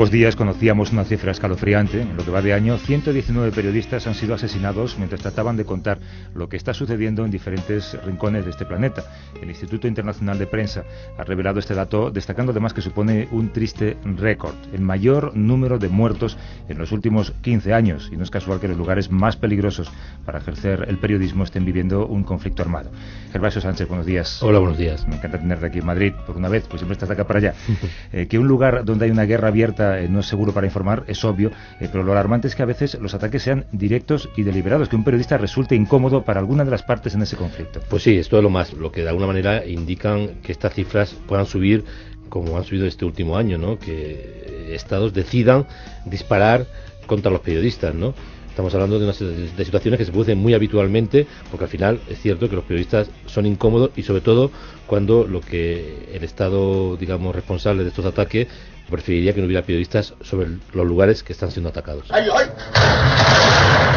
Pocos días conocíamos una cifra escalofriante. En lo que va de año, 119 periodistas han sido asesinados mientras trataban de contar lo que está sucediendo en diferentes rincones de este planeta. El Instituto Internacional de Prensa ha revelado este dato, destacando además que supone un triste récord, el mayor número de muertos en los últimos 15 años. Y no es casual que los lugares más peligrosos para ejercer el periodismo estén viviendo un conflicto armado. Gervasio Sánchez, buenos días. Hola, buenos días. Me encanta tenerte aquí en Madrid por una vez, pues siempre estás de acá para allá. Eh, que un lugar donde hay una guerra abierta eh, no es seguro para informar, es obvio, eh, pero lo alarmante es que a veces los ataques sean directos y deliberados, que un periodista resulte incómodo para alguna de las partes en ese conflicto. Pues sí, esto es lo más, lo que de alguna manera indican que estas cifras puedan subir como han subido este último año, ¿no? Que estados decidan disparar contra los periodistas, ¿no? Estamos hablando de, unas, de situaciones que se producen muy habitualmente, porque al final es cierto que los periodistas son incómodos y sobre todo cuando lo que el Estado, digamos, responsable de estos ataques preferiría que no hubiera periodistas sobre los lugares que están siendo atacados. ¡Ay, ay!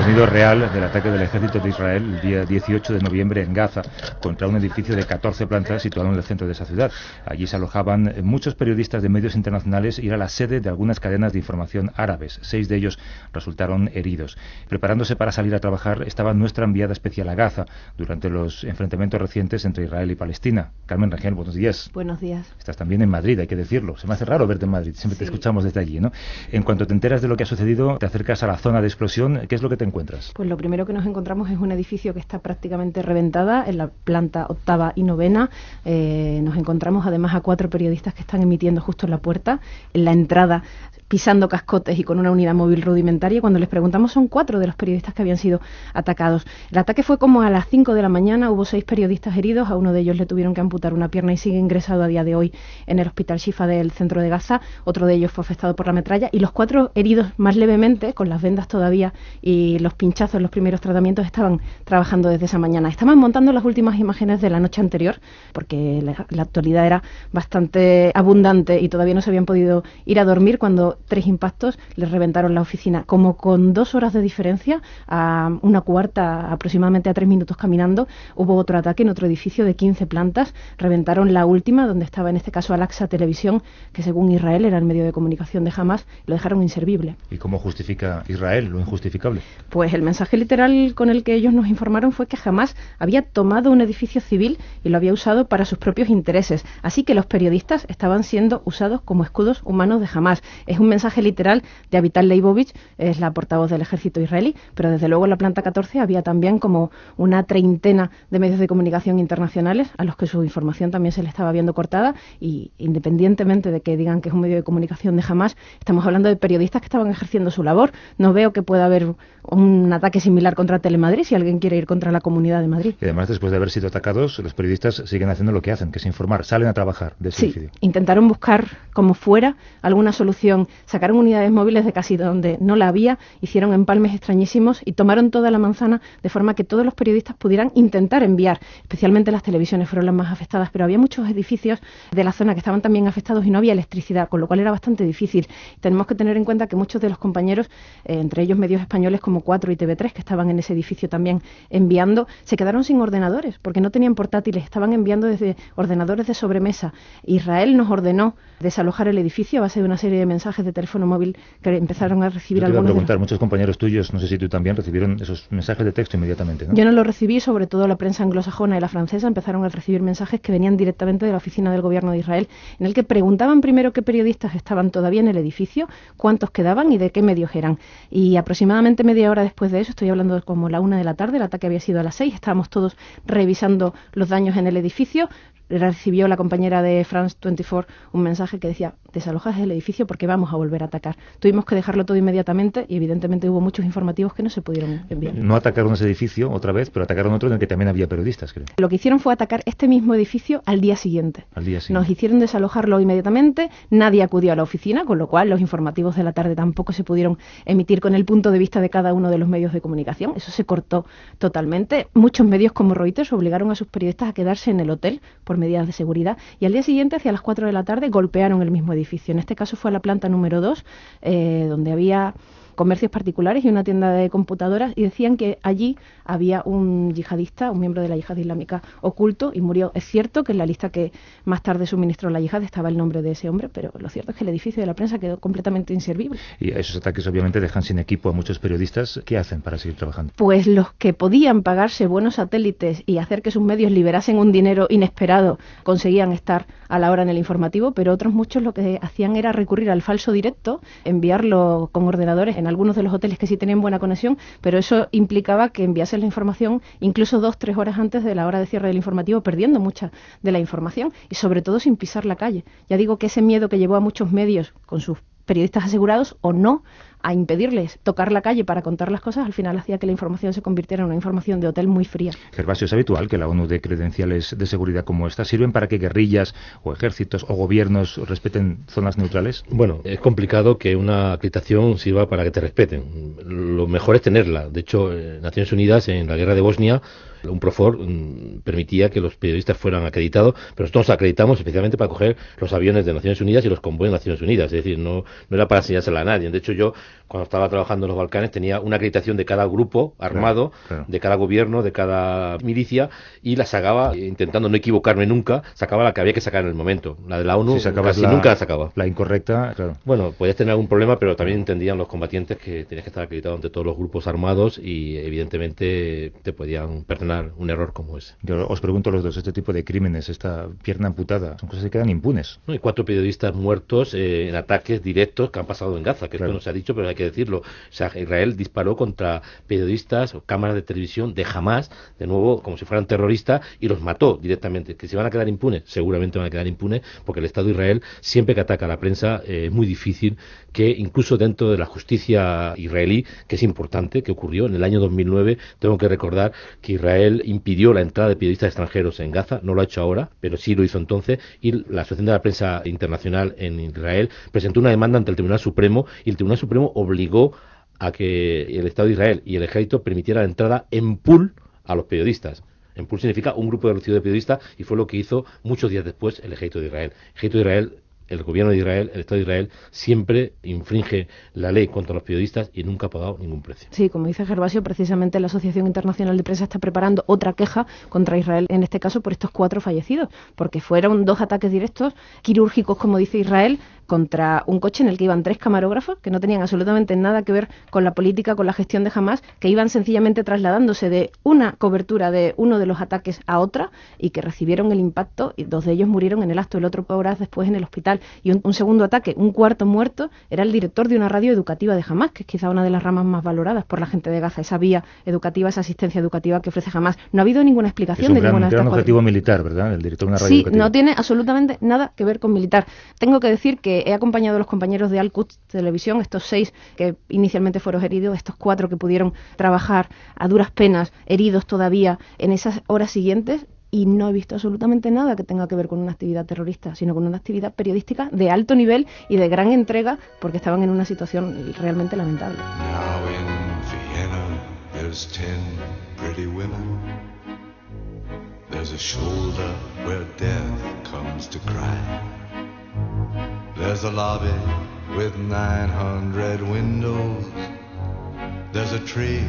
El sonido real del ataque del ejército de Israel el día 18 de noviembre en Gaza contra un edificio de 14 plantas situado en el centro de esa ciudad. Allí se alojaban muchos periodistas de medios internacionales y era la sede de algunas cadenas de información árabes. Seis de ellos resultaron heridos. Preparándose para salir a trabajar estaba nuestra enviada especial a Gaza durante los enfrentamientos recientes entre Israel y Palestina. Carmen Rangel, buenos días. Buenos días. Estás también en Madrid, hay que decirlo. Se me hace raro verte en Madrid, siempre sí. te escuchamos desde allí, ¿no? En cuanto te enteras de lo que ha sucedido, te acercas a la zona de explosión. ¿Qué es lo que te encuentras? Pues lo primero que nos encontramos es un edificio que está prácticamente reventada en la planta octava y novena. Eh, nos encontramos además a cuatro periodistas que están emitiendo justo en la puerta. En la entrada pisando cascotes y con una unidad móvil rudimentaria. Cuando les preguntamos, son cuatro de los periodistas que habían sido atacados. El ataque fue como a las 5 de la mañana, hubo seis periodistas heridos, a uno de ellos le tuvieron que amputar una pierna y sigue ingresado a día de hoy en el hospital Shifa del centro de Gaza. Otro de ellos fue afectado por la metralla y los cuatro heridos más levemente, con las vendas todavía y los pinchazos, los primeros tratamientos, estaban trabajando desde esa mañana. Estaban montando las últimas imágenes de la noche anterior, porque la, la actualidad era bastante abundante y todavía no se habían podido ir a dormir cuando tres impactos les reventaron la oficina. Como con dos horas de diferencia, a una cuarta, aproximadamente a tres minutos caminando, hubo otro ataque en otro edificio de 15 plantas. Reventaron la última, donde estaba en este caso Alaxa Televisión, que según Israel era el medio de comunicación de Hamas, lo dejaron inservible. ¿Y cómo justifica Israel lo injustificable? Pues el mensaje literal con el que ellos nos informaron fue que Hamas había tomado un edificio civil y lo había usado para sus propios intereses. Así que los periodistas estaban siendo usados como escudos humanos de Hamas. Es un mensaje literal de Avital Leibovich, es la portavoz del ejército israelí, pero desde luego en la planta 14 había también como una treintena de medios de comunicación internacionales a los que su información también se le estaba viendo cortada y independientemente de que digan que es un medio de comunicación de Hamas, estamos hablando de periodistas que estaban ejerciendo su labor. No veo que pueda haber un ataque similar contra Telemadrid si alguien quiere ir contra la comunidad de Madrid. Y además, después de haber sido atacados, los periodistas siguen haciendo lo que hacen, que es informar, salen a trabajar de ese sí. Intentaron buscar como fuera alguna solución, sacaron unidades móviles de casi donde no la había, hicieron empalmes extrañísimos y tomaron toda la manzana de forma que todos los periodistas pudieran intentar enviar, especialmente las televisiones fueron las más afectadas, pero había muchos edificios de la zona que estaban también afectados y no había electricidad, con lo cual era bastante difícil. Tenemos que tener en cuenta que muchos de los compañeros, eh, entre ellos medios españoles como 4 y TV3, que estaban en ese edificio también enviando, se quedaron sin ordenadores porque no tenían portátiles, estaban enviando desde ordenadores de sobremesa. Israel nos ordenó desalojar el edificio a base de una serie de mensajes de teléfono móvil que empezaron a recibir Yo te iba a algunos. de preguntar, los- muchos compañeros tuyos, no sé si tú también, recibieron esos mensajes de texto inmediatamente, ¿no? Yo no lo recibí, sobre todo la prensa anglosajona y la francesa empezaron a recibir mensajes que venían directamente de la oficina del gobierno de Israel, en el que preguntaban primero qué periodistas estaban todavía en el edificio, cuántos quedaban y de qué medios eran. Y aproximadamente media hora después de eso, estoy hablando como la una de la tarde, el ataque había sido a las seis, estábamos todos revisando los daños en el edificio. Recibió la compañera de France 24 un mensaje que decía desalojas el edificio porque vamos a volver a atacar. Tuvimos que dejarlo todo inmediatamente y evidentemente hubo muchos informativos que no se pudieron enviar. No atacaron ese edificio otra vez, pero atacaron otro en el que también había periodistas, creo. Lo que hicieron fue atacar este mismo edificio al día siguiente. Al día siguiente. Nos hicieron desalojarlo inmediatamente, nadie acudió a la oficina, con lo cual los informativos de la tarde tampoco se pudieron emitir con el punto de vista de cada uno de los medios de comunicación. Eso se cortó totalmente. Muchos medios como Reuters obligaron a sus periodistas a quedarse en el hotel por medidas de seguridad y al día siguiente, hacia las 4 de la tarde, golpearon el mismo edificio. En este caso fue la planta número 2, eh, donde había comercios particulares y una tienda de computadoras y decían que allí había un yihadista, un miembro de la yihad islámica oculto y murió. Es cierto que en la lista que más tarde suministró la yihad estaba el nombre de ese hombre, pero lo cierto es que el edificio de la prensa quedó completamente inservible. Y esos ataques obviamente dejan sin equipo a muchos periodistas. ¿Qué hacen para seguir trabajando? Pues los que podían pagarse buenos satélites y hacer que sus medios liberasen un dinero inesperado conseguían estar a la hora en el informativo, pero otros muchos lo que hacían era recurrir al falso directo, enviarlo con ordenadores en algunos de los hoteles que sí tenían buena conexión, pero eso implicaba que enviasen la información incluso dos, tres horas antes de la hora de cierre del informativo, perdiendo mucha de la información y sobre todo sin pisar la calle. Ya digo que ese miedo que llevó a muchos medios con sus periodistas asegurados o no a impedirles tocar la calle para contar las cosas, al final hacía que la información se convirtiera en una información de hotel muy fría. Gervasio, es habitual que la ONU dé credenciales de seguridad como esta. ¿Sirven para que guerrillas o ejércitos o gobiernos respeten zonas neutrales? Bueno, es complicado que una acreditación sirva para que te respeten. Lo mejor es tenerla. De hecho, Naciones Unidas en la guerra de Bosnia un Profor mm, permitía que los periodistas fueran acreditados, pero nosotros nos acreditamos especialmente para coger los aviones de Naciones Unidas y los convoyes de Naciones Unidas, es decir, no, no era para enseñársela a nadie. De hecho, yo cuando estaba trabajando en los Balcanes tenía una acreditación de cada grupo armado, de cada gobierno, de cada milicia y la sacaba intentando no equivocarme nunca, sacaba la que había que sacar en el momento. La de la ONU casi nunca la sacaba. La incorrecta, Bueno, podías tener algún problema, pero también entendían los combatientes que tenías que estar acreditado ante todos los grupos armados y evidentemente te podían un error como ese. Yo os pregunto los dos, este tipo de crímenes, esta pierna amputada, son cosas que quedan impunes. hay cuatro periodistas muertos eh, en ataques directos que han pasado en Gaza, que esto no se ha dicho, pero hay que decirlo. O sea, Israel disparó contra periodistas o cámaras de televisión de Hamas, de nuevo, como si fueran terroristas, y los mató directamente. ¿Que se van a quedar impunes? Seguramente van a quedar impunes, porque el Estado de Israel, siempre que ataca a la prensa, eh, es muy difícil que incluso dentro de la justicia israelí, que es importante, que ocurrió en el año 2009, tengo que recordar que Israel impidió la entrada de periodistas extranjeros en Gaza, no lo ha hecho ahora, pero sí lo hizo entonces, y la Asociación de la Prensa Internacional en Israel presentó una demanda ante el Tribunal Supremo, y el Tribunal Supremo obligó a que el Estado de Israel y el ejército permitieran la entrada en pool a los periodistas. En pool significa un grupo reducido de periodistas y fue lo que hizo muchos días después el ejército de Israel. El ejército de Israel el gobierno de Israel, el Estado de Israel, siempre infringe la ley contra los periodistas y nunca ha pagado ningún precio. Sí, como dice Gervasio, precisamente la Asociación Internacional de Prensa está preparando otra queja contra Israel, en este caso por estos cuatro fallecidos, porque fueron dos ataques directos, quirúrgicos, como dice Israel, contra un coche en el que iban tres camarógrafos que no tenían absolutamente nada que ver con la política, con la gestión de Hamas, que iban sencillamente trasladándose de una cobertura de uno de los ataques a otra y que recibieron el impacto y dos de ellos murieron en el acto, el otro horas después en el hospital. Y un, segundo ataque, un cuarto muerto, era el director de una radio educativa de Hamas, que es quizá una de las ramas más valoradas por la gente de Gaza, esa vía educativa, esa asistencia educativa que ofrece Hamas. No ha habido ninguna explicación de ninguna de gran objetivo militar, ¿verdad? El director de una radio sí, no tiene absolutamente nada que ver con militar. Tengo que decir que he acompañado a los compañeros de Al Quds Televisión, estos seis que inicialmente fueron heridos, estos cuatro que pudieron trabajar a duras penas, heridos todavía en esas horas siguientes, y no he visto absolutamente nada que tenga que ver con una actividad terrorista, sino con una actividad periodística de alto nivel y de gran entrega, porque estaban en una situación realmente lamentable. There's a lobby with 900 windows. There's a tree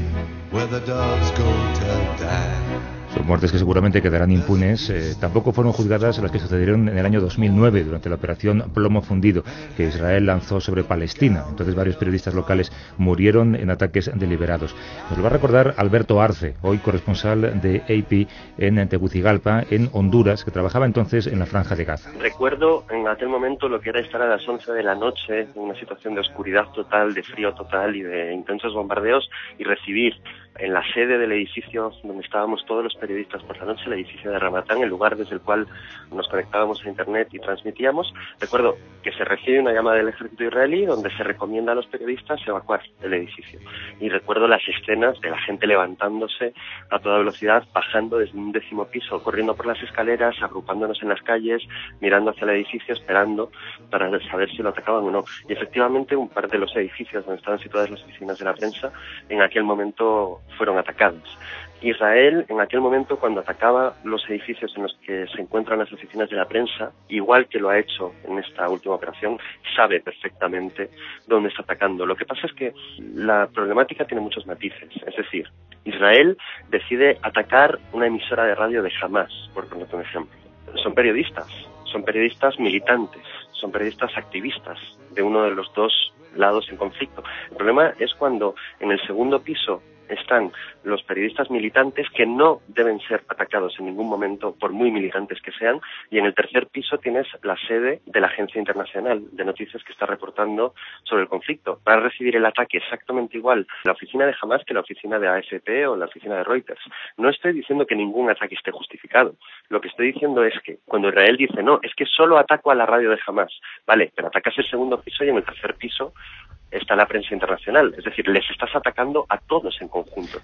where the doves go to die. Son muertes que seguramente quedarán impunes. Eh, tampoco fueron juzgadas las que sucedieron en el año 2009 durante la operación Plomo Fundido que Israel lanzó sobre Palestina. Entonces varios periodistas locales murieron en ataques deliberados. Nos lo va a recordar Alberto Arce, hoy corresponsal de AP en Tegucigalpa, en Honduras, que trabajaba entonces en la franja de Gaza. Recuerdo en aquel momento lo que era estar a las 11 de la noche en una situación de oscuridad total, de frío total y de intensos bombardeos y recibir en la sede del edificio donde estábamos todos los periodistas por la noche, el edificio de Ramatán, el lugar desde el cual nos conectábamos a Internet y transmitíamos. Recuerdo que se recibe una llamada del ejército israelí donde se recomienda a los periodistas evacuar el edificio. Y recuerdo las escenas de la gente levantándose a toda velocidad, bajando desde un décimo piso, corriendo por las escaleras, agrupándonos en las calles, mirando hacia el edificio, esperando para saber si lo atacaban o no. Y efectivamente un par de los edificios donde estaban situadas las oficinas de la prensa en aquel momento fueron atacados Israel, en aquel momento, cuando atacaba los edificios en los que se encuentran las oficinas de la prensa, igual que lo ha hecho en esta última operación, sabe perfectamente dónde está atacando. Lo que pasa es que la problemática tiene muchos matices. Es decir, Israel decide atacar una emisora de radio de Hamas, por poner un ejemplo. Son periodistas, son periodistas militantes, son periodistas activistas de uno de los dos lados en conflicto. El problema es cuando en el segundo piso están los periodistas militantes que no deben ser atacados en ningún momento por muy militantes que sean y en el tercer piso tienes la sede de la Agencia Internacional de Noticias que está reportando sobre el conflicto. Va a recibir el ataque exactamente igual la oficina de Hamas que la oficina de AFP o la oficina de Reuters. No estoy diciendo que ningún ataque esté justificado. Lo que estoy diciendo es que cuando Israel dice no, es que solo ataco a la radio de Hamas, vale, pero atacas el segundo piso y en el tercer piso está la prensa internacional. Es decir, les estás atacando a todos en conjunto.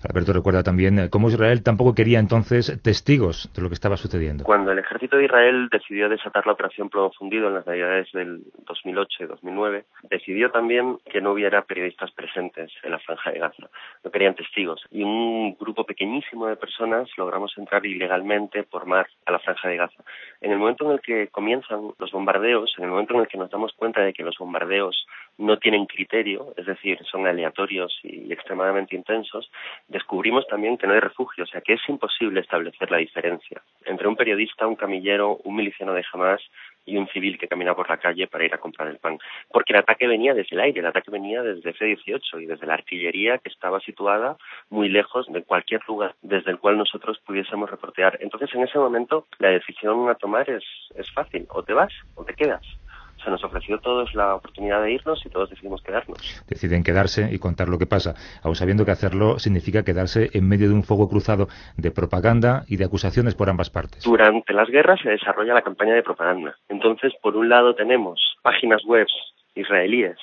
Alberto recuerda también eh, cómo Israel tampoco quería entonces testigos de lo que estaba sucediendo. Cuando el ejército de Israel decidió desatar la operación Plomo Fundido en las navidades del 2008 y 2009, decidió también que no hubiera periodistas presentes en la franja de Gaza. No querían testigos. Y un grupo pequeñísimo de personas logramos entrar ilegalmente por mar a la franja de Gaza. En el momento en el que comienzan los bombardeos, en el momento en el que nos damos cuenta de que los bombardeos no tienen criterio, es decir, son aleatorios y extremadamente intensos, descubrimos también que no hay refugio, o sea que es imposible establecer la diferencia entre un periodista, un camillero, un miliciano de Hamas y un civil que camina por la calle para ir a comprar el pan. Porque el ataque venía desde el aire, el ataque venía desde F-18 y desde la artillería que estaba situada muy lejos de cualquier lugar desde el cual nosotros pudiésemos reportear. Entonces, en ese momento, la decisión a tomar es, es fácil, o te vas o te quedas se nos ofreció a todos la oportunidad de irnos y todos decidimos quedarnos. Deciden quedarse y contar lo que pasa, aun sabiendo que hacerlo significa quedarse en medio de un fuego cruzado de propaganda y de acusaciones por ambas partes. Durante las guerras se desarrolla la campaña de propaganda. Entonces, por un lado tenemos páginas web israelíes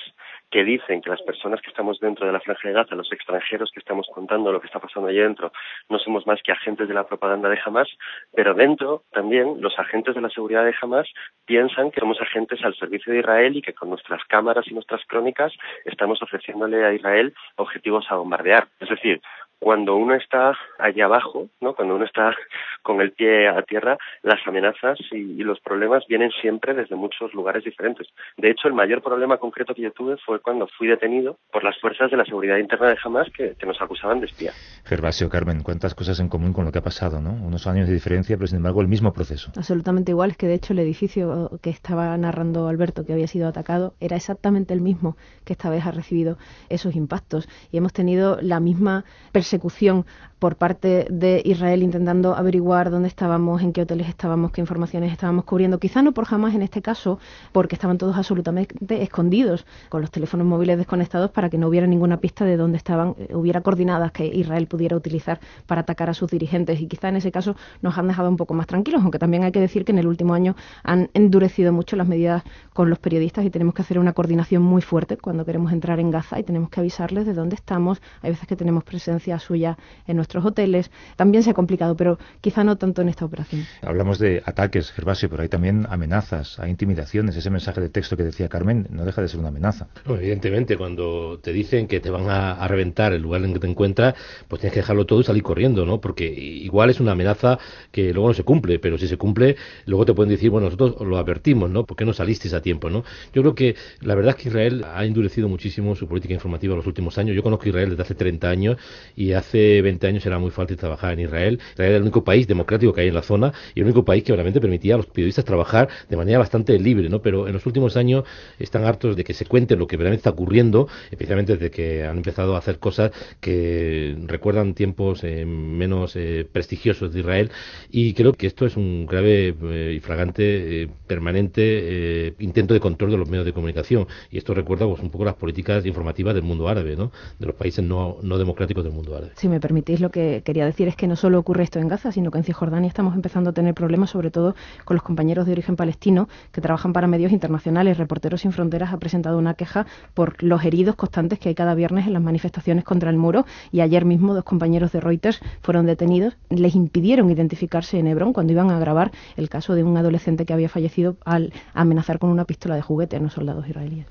que dicen que las personas que estamos dentro de la franja de Gaza, los extranjeros que estamos contando lo que está pasando allí dentro, no somos más que agentes de la propaganda de Hamas, pero dentro también los agentes de la seguridad de Hamas piensan que somos agentes al servicio de Israel y que con nuestras cámaras y nuestras crónicas estamos ofreciéndole a Israel objetivos a bombardear. Es decir, cuando uno está allá abajo, ¿no? cuando uno está con el pie a tierra, las amenazas y, los problemas vienen siempre desde muchos lugares diferentes. De hecho, el mayor problema concreto que yo tuve fue cuando fui detenido por las fuerzas de la seguridad interna de Hamas que, nos acusaban de espía. Gervasio, Carmen, cuántas cosas en común con lo que ha pasado, ¿no? Unos años de diferencia, pero sin embargo el mismo proceso. Absolutamente igual, es que de hecho el edificio que estaba narrando Alberto, que había sido atacado, era exactamente el mismo que esta vez ha recibido esos impactos. Y hemos tenido la misma persecución por parte de Israel intentando averiguar dónde estábamos, en qué hoteles estábamos, qué informaciones estábamos cubriendo. Quizá no por jamás en este caso, porque estaban todos absolutamente escondidos, con los teléfonos móviles desconectados para que no hubiera ninguna pista de dónde estaban, eh, hubiera coordinadas que Israel pudiera utilizar para atacar a sus dirigentes. Y quizá en ese caso nos han dejado un poco más tranquilos, aunque también hay que decir que en el último año han endurecido mucho las medidas con los periodistas y tenemos que hacer una coordinación muy fuerte cuando queremos entrar en Gaza y tenemos que avisarles de dónde estamos. Hay veces que tenemos presencia suya en nuestros hoteles. También se ha complicado, pero quizá no tanto en esta operación. Hablamos de ataques, Gervasio, pero hay también amenazas, hay intimidaciones. Ese mensaje de texto que decía Carmen no deja de ser una amenaza. evidentemente, cuando te dicen que te van a, reventar el lugar en que te encuentras, pues tienes que dejarlo todo y salir corriendo, ¿no? Porque igual es una amenaza que luego no se cumple, pero si se cumple, luego te pueden decir, bueno, nosotros lo advertimos, ¿no? ¿Por qué no salisteis a tiempo, ¿no? Yo creo que la verdad es que Israel ha endurecido muchísimo su política informativa en los últimos años. Yo conozco Israel desde hace 30 años y hace 20 años era muy fácil trabajar en Israel. Israel era el único país democrático que hay en la zona y el único país que realmente permitía a los periodistas trabajar de manera bastante libre, ¿no? Pero en los últimos años están hartos de que se cuente lo que realmente está ocurriendo, especialmente desde que han empezado a hacer cosas que recuerdan tiempos eh, menos eh, prestigiosos de Israel y creo que esto es un grave eh, y fragante, permanente intento de control de los medios de comunicación y esto recuerda pues, un poco las políticas informativas del mundo árabe, ¿no? De los países no democráticos del mundo árabe. Si me permitís, lo que quería decir es que no solo ocurre esto en Gaza, sino que en Cisjordania estamos empezando a tener problemas, sobre todo con los compañeros de origen palestino que trabajan para medios internacionales. Reporteros sin Fronteras ha presentado una queja por los heridos constantes que hay cada viernes en las manifestaciones contra el muro y ayer mismo dos compañeros de Reuters fueron detenidos. Les impidieron identificarse en Hebrón cuando iban a grabar el caso de un adolescente que había fallecido al amenazar con una pistola de juguete a unos soldados israelíes.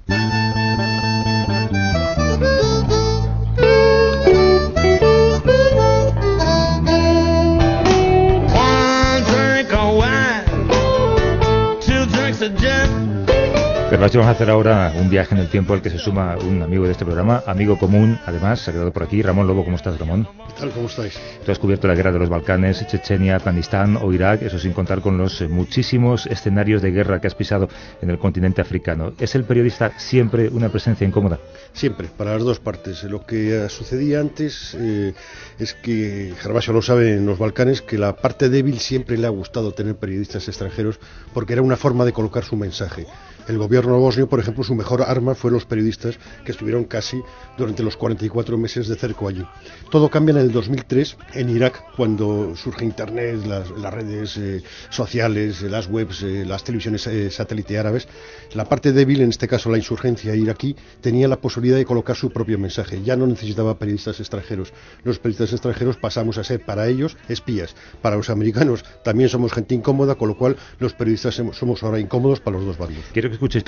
Pero vamos a hacer ahora un viaje en el tiempo al que se suma un amigo de este programa, amigo común, además, se ha quedado por aquí. Ramón Lobo, ¿cómo estás, Ramón? ¿Qué tal? ¿Cómo estáis? Tú has cubierto la guerra de los Balcanes, Chechenia, Afganistán o Irak, eso sin contar con los eh, muchísimos escenarios de guerra que has pisado en el continente africano. ¿Es el periodista siempre una presencia incómoda? Siempre, para las dos partes. Lo que sucedía antes eh, es que, Gervasio lo sabe en los Balcanes, que la parte débil siempre le ha gustado tener periodistas extranjeros porque era una forma de colocar su mensaje. El gobierno bosnio, por ejemplo, su mejor arma fue los periodistas que estuvieron casi durante los 44 meses de cerco allí. Todo cambia en el 2003 en Irak, cuando surge Internet, las, redes eh, sociales, eh, las webs, eh, las televisiones satélite árabes. La parte débil, en este caso la insurgencia iraquí, tenía la posibilidad de colocar su propio mensaje. Ya no necesitaba periodistas extranjeros. Los periodistas extranjeros pasamos a ser para ellos espías. Para los americanos también somos gente incómoda, con lo cual los periodistas somos ahora incómodos para los dos bandos escuchéis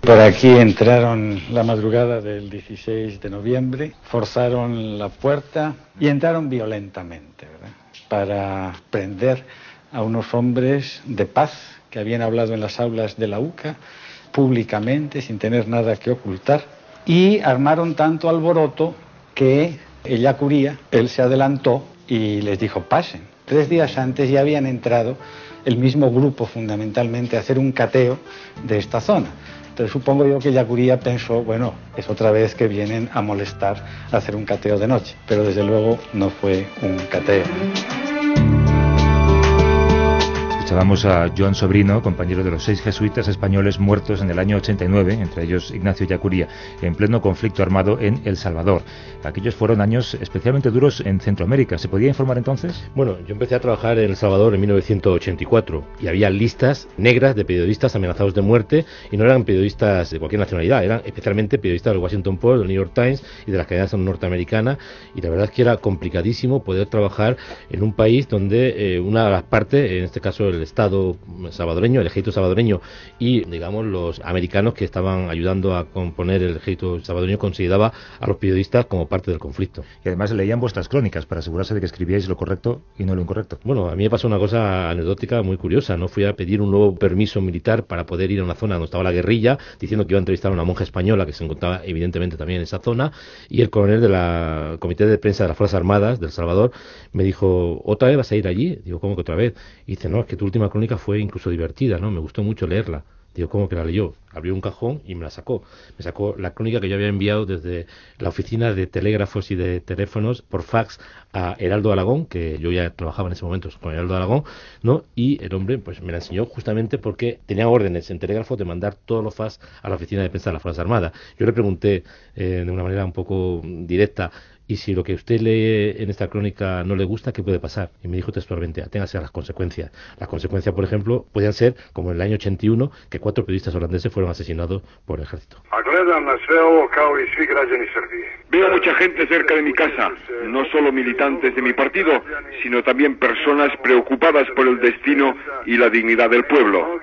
Por aquí entraron la madrugada del 16 de noviembre, forzaron la puerta y entraron violentamente para prender a unos hombres de paz que habían hablado en las aulas de la UCA públicamente, sin tener nada que ocultar, y armaron tanto alboroto que ella curía, él se adelantó y les dijo pasen. Tres días antes ya habían entrado el mismo grupo fundamentalmente a hacer un cateo de esta zona. Entonces supongo yo que Yacuría pensó, bueno, es otra vez que vienen a molestar a hacer un cateo de noche, pero desde luego no fue un cateo. Escuchábamos a Joan Sobrino, compañero de los seis jesuitas españoles muertos en el año 89, entre ellos Ignacio Yacuría, en pleno conflicto armado en El Salvador. Aquellos fueron años especialmente duros en Centroamérica. ¿Se podía informar entonces? Bueno, yo empecé a trabajar en El Salvador en 1984 y había listas negras de periodistas amenazados de muerte y no eran periodistas de cualquier nacionalidad, eran especialmente periodistas del Washington Post, del New York Times y de las cadenas norteamericanas y la verdad es que era complicadísimo poder trabajar en un país donde eh, una de las partes, en este caso el Estado salvadoreño, el ejército salvadoreño y, digamos, los americanos que estaban ayudando a componer el ejército salvadoreño consideraba a los periodistas como parte del conflicto. Y además leían vuestras crónicas para asegurarse de que escribíais lo correcto y no lo incorrecto. Bueno, a mí me pasó una cosa anecdótica muy curiosa. No fui a pedir un nuevo permiso militar para poder ir a una zona donde estaba la guerrilla, diciendo que iba a entrevistar a una monja española que se encontraba evidentemente también en esa zona, y el coronel de la Comité de Prensa de las Fuerzas Armadas del Salvador me dijo, ¿otra vez vas a ir allí? Digo, ¿cómo que otra vez? Y dice, no, es que tú última crónica fue incluso divertida, ¿no? Me gustó mucho leerla. Digo, ¿cómo que la leyó? Abrió un cajón y me la sacó. Me sacó la crónica que yo había enviado desde la oficina de telégrafos y de teléfonos por fax a Heraldo Aragón, que yo ya trabajaba en ese momento con Heraldo Aragón, ¿no? Y el hombre pues me la enseñó justamente porque tenía órdenes en telégrafo de mandar todos los fax a la oficina de prensa de las Fuerzas Armadas. Yo le pregunté eh, de una manera un poco directa y si lo que usted lee en esta crónica no le gusta, ¿qué puede pasar? Y me dijo textualmente, aténgase a las consecuencias. Las consecuencias, por ejemplo, podían ser, como en el año 81, que cuatro periodistas holandeses fueron asesinados por el ejército. Veo mucha gente cerca de mi casa, no solo militantes de mi partido, sino también personas preocupadas por el destino y la dignidad del pueblo.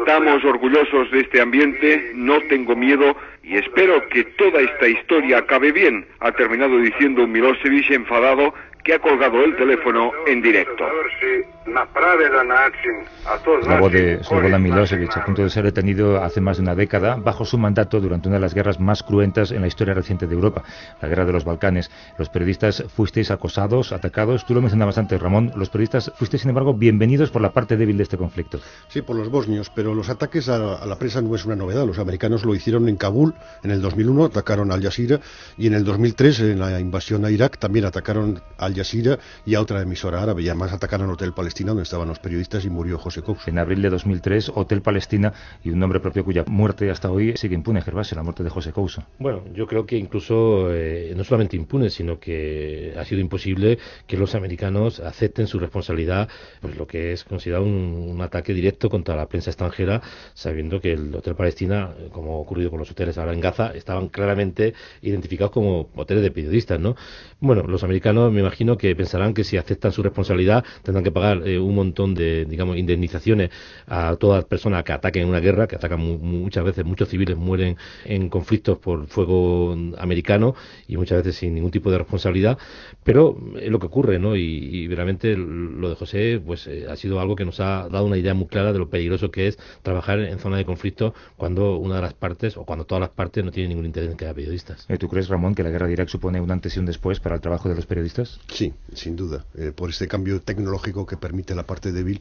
Estamos orgullosos de este ambiente, no tengo miedo y espero que toda esta historia acabe bien, ha terminado diciendo un Milosevic enfadado que ha colgado el teléfono en directo. La voz de Slobodan Milosevic, a punto de ser detenido hace más de una década, bajo su mandato durante una de las guerras más cruentas en la historia reciente de Europa, la guerra de los Balcanes. Los periodistas fuisteis acosados, atacados. Tú lo mencionabas antes, Ramón. Los periodistas fuisteis, sin embargo, bienvenidos por la parte débil de este conflicto. Sí, por los bosnios, pero los ataques a, la prensa no es una novedad. Los americanos lo hicieron en Kabul en el 2001, atacaron al Jazeera, y en el 2003, en la invasión a Irak, también atacaron al Jazeera y a otra emisora árabe, y además atacaron Hotel Palestina, donde estaban los periodistas, y murió José Couso. En abril de 2003, Hotel Palestina y un nombre propio cuya muerte hasta hoy sigue impune, Gervasio, la muerte de José Couso. Bueno, yo creo que incluso eh, no solamente impune, sino que ha sido imposible que los americanos acepten su responsabilidad, pues lo que es considerado un, ataque directo contra la prensa extranjera, sabiendo que el Hotel Palestina, como ha ocurrido con los hoteles ahora en Gaza, estaban claramente identificados como hoteles de periodistas, ¿no? Bueno, los americanos me imagino que pensarán que si aceptan su responsabilidad tendrán que pagar eh, un montón de, digamos, indemnizaciones a todas personas que ataquen en una guerra, que atacan muchas veces, muchos civiles mueren en conflictos por fuego americano y muchas veces sin ningún tipo de responsabilidad, pero es lo que ocurre, ¿no? Y, realmente lo de José, pues eh, ha sido algo que nos ha dado una idea muy clara de lo peligroso que es trabajar en zona de conflicto cuando una de las partes o cuando todas las partes no tienen ningún interés en que haya periodistas. Eh, ¿Tú crees, Ramón, que la guerra de Irak supone un antes y un después para el trabajo de los periodistas? Sí, sin duda, por este cambio tecnológico que permite la parte débil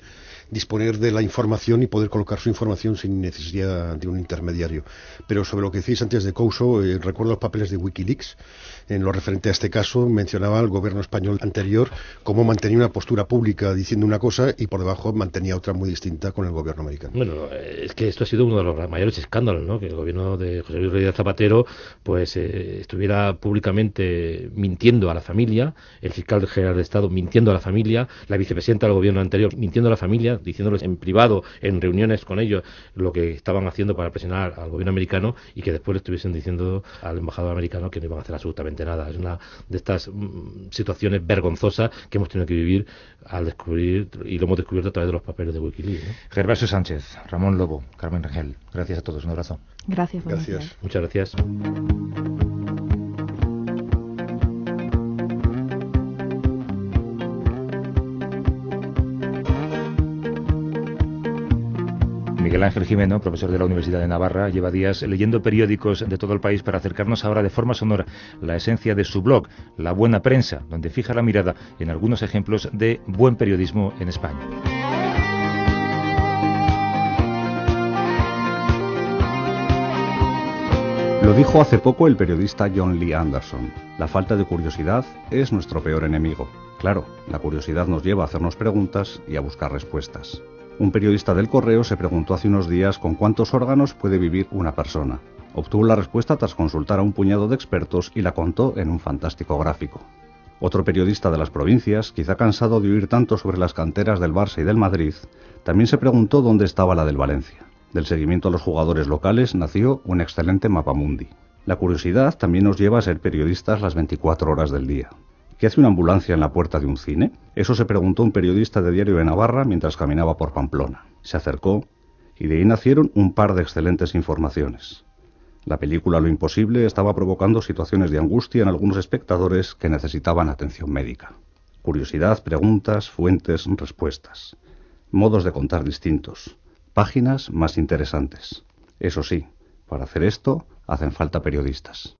disponer de la información y poder colocar su información sin necesidad de un intermediario. Pero sobre lo que decís antes de Couso, eh, recuerdo los papeles de Wikileaks. En lo referente a este caso, mencionaba al gobierno español anterior cómo mantenía una postura pública diciendo una cosa y por debajo mantenía otra muy distinta con el gobierno americano. Bueno, es que esto ha sido uno de los mayores escándalos, ¿no? Que el gobierno de José Luis Rodríguez Zapatero pues eh, estuviera públicamente mintiendo a la familia, el fiscal general de Estado mintiendo a la familia, la vicepresidenta del gobierno anterior mintiendo a la familia, diciéndoles en privado, en reuniones con ellos, lo que estaban haciendo para presionar al gobierno americano y que después le estuviesen diciendo al embajador americano que no iban a hacer absolutamente nada. Es una de estas mm, situaciones vergonzosas que hemos tenido que vivir al descubrir, y lo hemos descubierto a través de los papeles de Wikileaks. Gervasio Sánchez, Ramón Lobo, Carmen Rangel, gracias a todos, un abrazo. Gracias, gracias. Muchas gracias. Miguel Ángel Jimeno, profesor de la Universidad de Navarra, lleva días leyendo periódicos de todo el país para acercarnos ahora de forma sonora la esencia de su blog, La Buena Prensa, donde fija la mirada en algunos ejemplos de buen periodismo en España. Lo dijo hace poco el periodista John Lee Anderson. La falta de curiosidad es nuestro peor enemigo. Claro, la curiosidad nos lleva a hacernos preguntas y a buscar respuestas. Un periodista del Correo se preguntó hace unos días con cuántos órganos puede vivir una persona. Obtuvo la respuesta tras consultar a un puñado de expertos y la contó en un fantástico gráfico. Otro periodista de las provincias, quizá cansado de oír tanto sobre las canteras del Barça y del Madrid, también se preguntó dónde estaba la del Valencia. Del seguimiento a los jugadores locales nació un excelente mapamundi. La curiosidad también nos lleva a ser periodistas las 24 horas del día. ¿Qué hace una ambulancia en la puerta de un cine? Eso se preguntó un periodista de Diario de Navarra mientras caminaba por Pamplona. Se acercó y de ahí nacieron un par de excelentes informaciones. La película Lo Imposible estaba provocando situaciones de angustia en algunos espectadores que necesitaban atención médica. Curiosidad, preguntas, fuentes, respuestas. Modos de contar distintos. Páginas más interesantes. Eso sí, para hacer esto hacen falta periodistas.